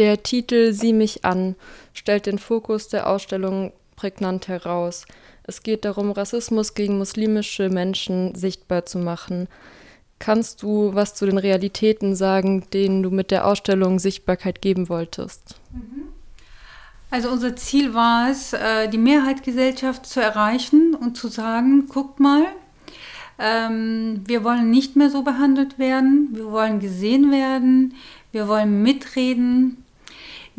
Der Titel Sieh mich an stellt den Fokus der Ausstellung prägnant heraus. Es geht darum, Rassismus gegen muslimische Menschen sichtbar zu machen. Kannst du was zu den Realitäten sagen, denen du mit der Ausstellung Sichtbarkeit geben wolltest? Also unser Ziel war es, äh, die Mehrheitsgesellschaft zu erreichen und zu sagen, guckt mal, ähm, wir wollen nicht mehr so behandelt werden, wir wollen gesehen werden, wir wollen mitreden,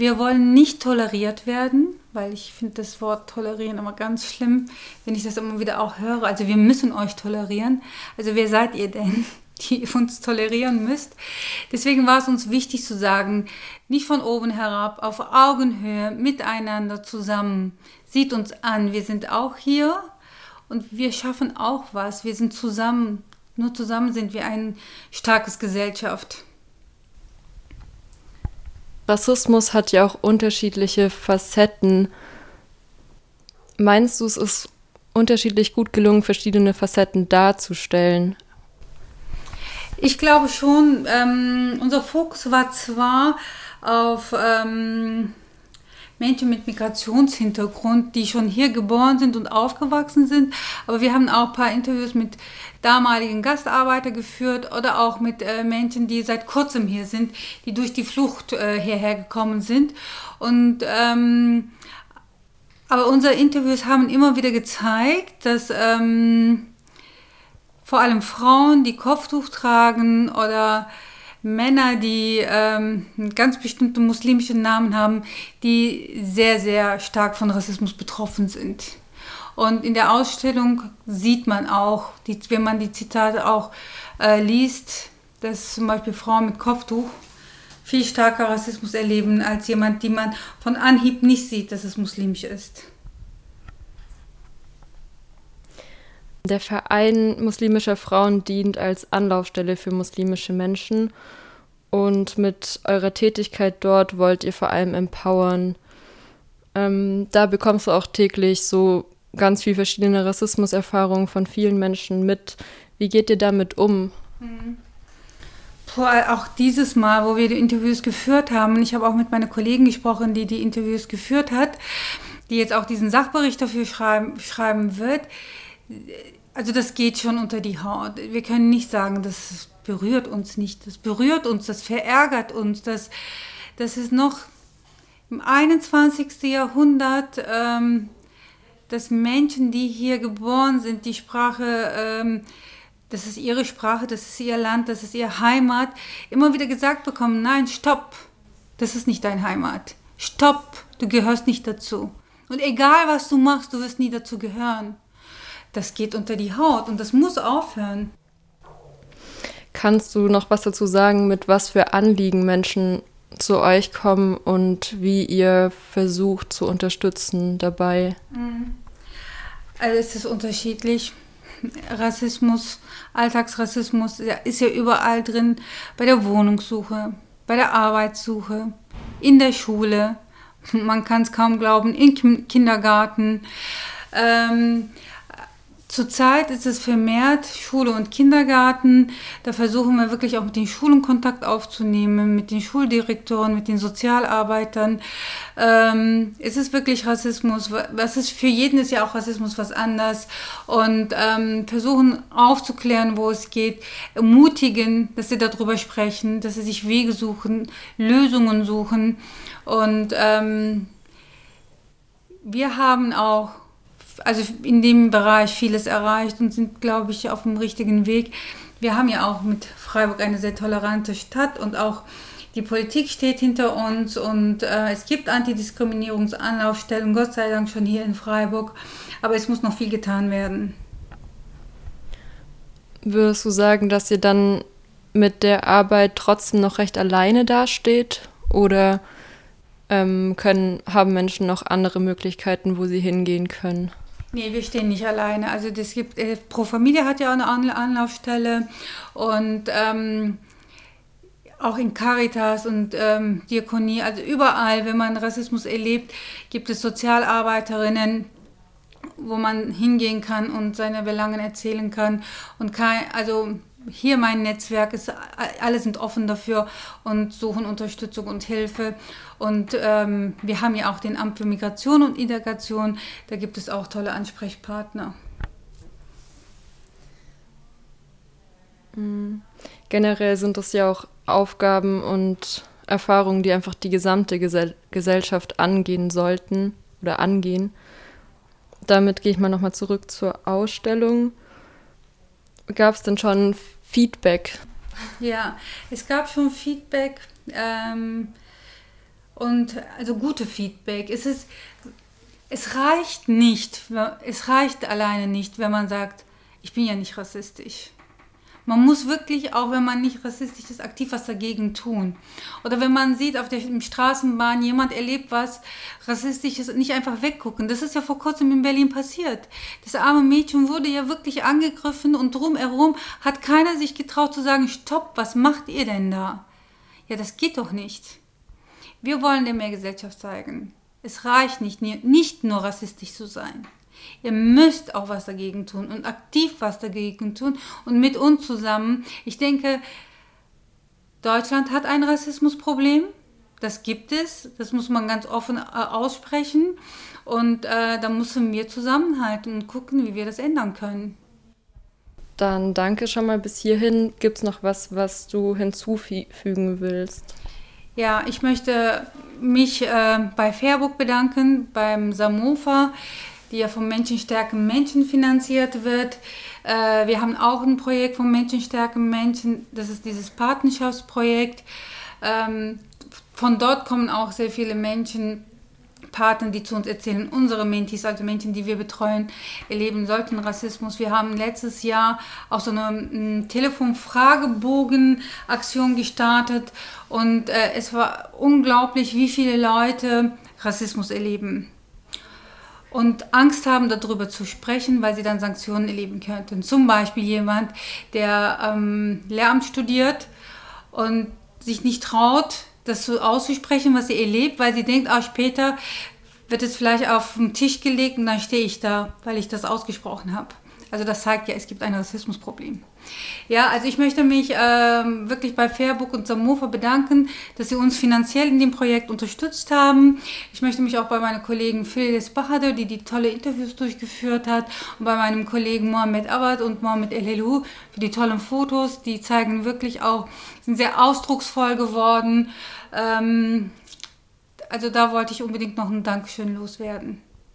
wir wollen nicht toleriert werden, weil ich finde das Wort tolerieren immer ganz schlimm, wenn ich das immer wieder auch höre. Also wir müssen euch tolerieren. Also wer seid ihr denn, die uns tolerieren müsst? Deswegen war es uns wichtig zu sagen, nicht von oben herab, auf Augenhöhe, miteinander zusammen. Sieht uns an, wir sind auch hier und wir schaffen auch was. Wir sind zusammen. Nur zusammen sind wir ein starkes Gesellschaft. Rassismus hat ja auch unterschiedliche Facetten. Meinst du, es ist unterschiedlich gut gelungen, verschiedene Facetten darzustellen? Ich glaube schon, ähm, unser Fokus war zwar auf ähm, Menschen mit Migrationshintergrund, die schon hier geboren sind und aufgewachsen sind. Aber wir haben auch ein paar Interviews mit damaligen Gastarbeitern geführt oder auch mit äh, Menschen, die seit kurzem hier sind, die durch die Flucht äh, hierher gekommen sind. Und ähm, aber unsere Interviews haben immer wieder gezeigt, dass ähm, vor allem Frauen, die Kopftuch tragen oder Männer, die ähm, ganz bestimmten muslimischen Namen haben, die sehr, sehr stark von Rassismus betroffen sind. Und in der Ausstellung sieht man auch, die, wenn man die Zitate auch äh, liest, dass zum Beispiel Frauen mit Kopftuch viel stärker Rassismus erleben als jemand, die man von Anhieb nicht sieht, dass es muslimisch ist. Der Verein muslimischer Frauen dient als Anlaufstelle für muslimische Menschen und mit eurer Tätigkeit dort wollt ihr vor allem empowern. Ähm, da bekommst du auch täglich so ganz viel verschiedene Rassismuserfahrungen von vielen Menschen mit. Wie geht ihr damit um? Mhm. auch dieses Mal, wo wir die Interviews geführt haben, ich habe auch mit meiner Kollegin gesprochen, die die Interviews geführt hat, die jetzt auch diesen Sachbericht dafür schreiben, schreiben wird also das geht schon unter die Haut. Wir können nicht sagen, das berührt uns nicht. Das berührt uns, das verärgert uns. Das, das ist noch im 21. Jahrhundert, ähm, dass Menschen, die hier geboren sind, die Sprache, ähm, das ist ihre Sprache, das ist ihr Land, das ist ihre Heimat, immer wieder gesagt bekommen, nein, stopp, das ist nicht dein Heimat. Stopp, du gehörst nicht dazu. Und egal was du machst, du wirst nie dazu gehören das geht unter die Haut und das muss aufhören. Kannst du noch was dazu sagen, mit was für Anliegen Menschen zu euch kommen und wie ihr versucht zu unterstützen dabei? Mhm. Also es ist unterschiedlich. Rassismus, Alltagsrassismus ist ja überall drin, bei der Wohnungssuche, bei der Arbeitssuche, in der Schule, man kann es kaum glauben, im Kindergarten. Ähm, Zurzeit ist es vermehrt Schule und Kindergarten. Da versuchen wir wirklich auch mit den Schulen Kontakt aufzunehmen, mit den Schuldirektoren, mit den Sozialarbeitern. Ähm, es ist wirklich Rassismus. Was ist für jeden ist ja auch Rassismus was anders. Und ähm, versuchen aufzuklären, wo es geht, ermutigen, dass sie darüber sprechen, dass sie sich Wege suchen, Lösungen suchen. Und ähm, wir haben auch also in dem Bereich vieles erreicht und sind, glaube ich, auf dem richtigen Weg. Wir haben ja auch mit Freiburg eine sehr tolerante Stadt und auch die Politik steht hinter uns und äh, es gibt Antidiskriminierungsanlaufstellen, Gott sei Dank schon hier in Freiburg, aber es muss noch viel getan werden. Würdest du sagen, dass ihr dann mit der Arbeit trotzdem noch recht alleine dasteht oder ähm, können, haben Menschen noch andere Möglichkeiten, wo sie hingehen können? Nee, wir stehen nicht alleine. Also das gibt, äh, Pro Familie hat ja eine Anlaufstelle und ähm, auch in Caritas und ähm, Diakonie, also überall, wenn man Rassismus erlebt, gibt es Sozialarbeiterinnen, wo man hingehen kann und seine Belangen erzählen kann. Und kein, also hier mein Netzwerk ist, alle sind offen dafür und suchen Unterstützung und Hilfe. Und ähm, wir haben ja auch den Amt für Migration und Integration, da gibt es auch tolle Ansprechpartner. Mhm. Generell sind das ja auch Aufgaben und Erfahrungen, die einfach die gesamte Gesell Gesellschaft angehen sollten oder angehen. Damit gehe ich mal nochmal zurück zur Ausstellung. Gab es denn schon Feedback? Ja, es gab schon Feedback ähm, und also gute Feedback. Es ist, es reicht nicht, es reicht alleine nicht, wenn man sagt, ich bin ja nicht rassistisch. Man muss wirklich, auch wenn man nicht rassistisch ist, aktiv was dagegen tun. Oder wenn man sieht, auf der Straßenbahn jemand erlebt was Rassistisches, nicht einfach weggucken. Das ist ja vor kurzem in Berlin passiert. Das arme Mädchen wurde ja wirklich angegriffen und drumherum hat keiner sich getraut zu sagen, stopp, was macht ihr denn da? Ja, das geht doch nicht. Wir wollen der Mehrgesellschaft zeigen. Es reicht nicht, nicht nur rassistisch zu sein. Ihr müsst auch was dagegen tun und aktiv was dagegen tun und mit uns zusammen. Ich denke, Deutschland hat ein Rassismusproblem. Das gibt es. Das muss man ganz offen äh, aussprechen. Und äh, da müssen wir zusammenhalten und gucken, wie wir das ändern können. Dann danke schon mal bis hierhin. Gibt es noch was, was du hinzufügen willst? Ja, ich möchte mich äh, bei Fairbook bedanken, beim Samofa die ja vom Menschenstärken Menschen finanziert wird. Äh, wir haben auch ein Projekt vom Menschenstärken Menschen, das ist dieses Patenschaftsprojekt. Ähm, von dort kommen auch sehr viele Menschen, Partner, die zu uns erzählen, unsere Mentis, also Menschen, die wir betreuen, erleben solchen Rassismus. Wir haben letztes Jahr auch so eine um, Telefonfragebogen-Aktion gestartet und äh, es war unglaublich, wie viele Leute Rassismus erleben und Angst haben, darüber zu sprechen, weil sie dann Sanktionen erleben könnten. Zum Beispiel jemand, der ähm, Lehramt studiert und sich nicht traut, das so auszusprechen, was sie erlebt, weil sie denkt, ah, später wird es vielleicht auf den Tisch gelegt und dann stehe ich da, weil ich das ausgesprochen habe. Also das zeigt ja, es gibt ein Rassismusproblem. Ja, also ich möchte mich ähm, wirklich bei Fairbook und Samofa bedanken, dass sie uns finanziell in dem Projekt unterstützt haben. Ich möchte mich auch bei meinen Kollegen Phyllis Bahadur, die die tolle Interviews durchgeführt hat, und bei meinem Kollegen Mohamed Awad und Mohamed El für die tollen Fotos. Die zeigen wirklich auch, sind sehr ausdrucksvoll geworden. Ähm, also da wollte ich unbedingt noch ein Dankeschön loswerden.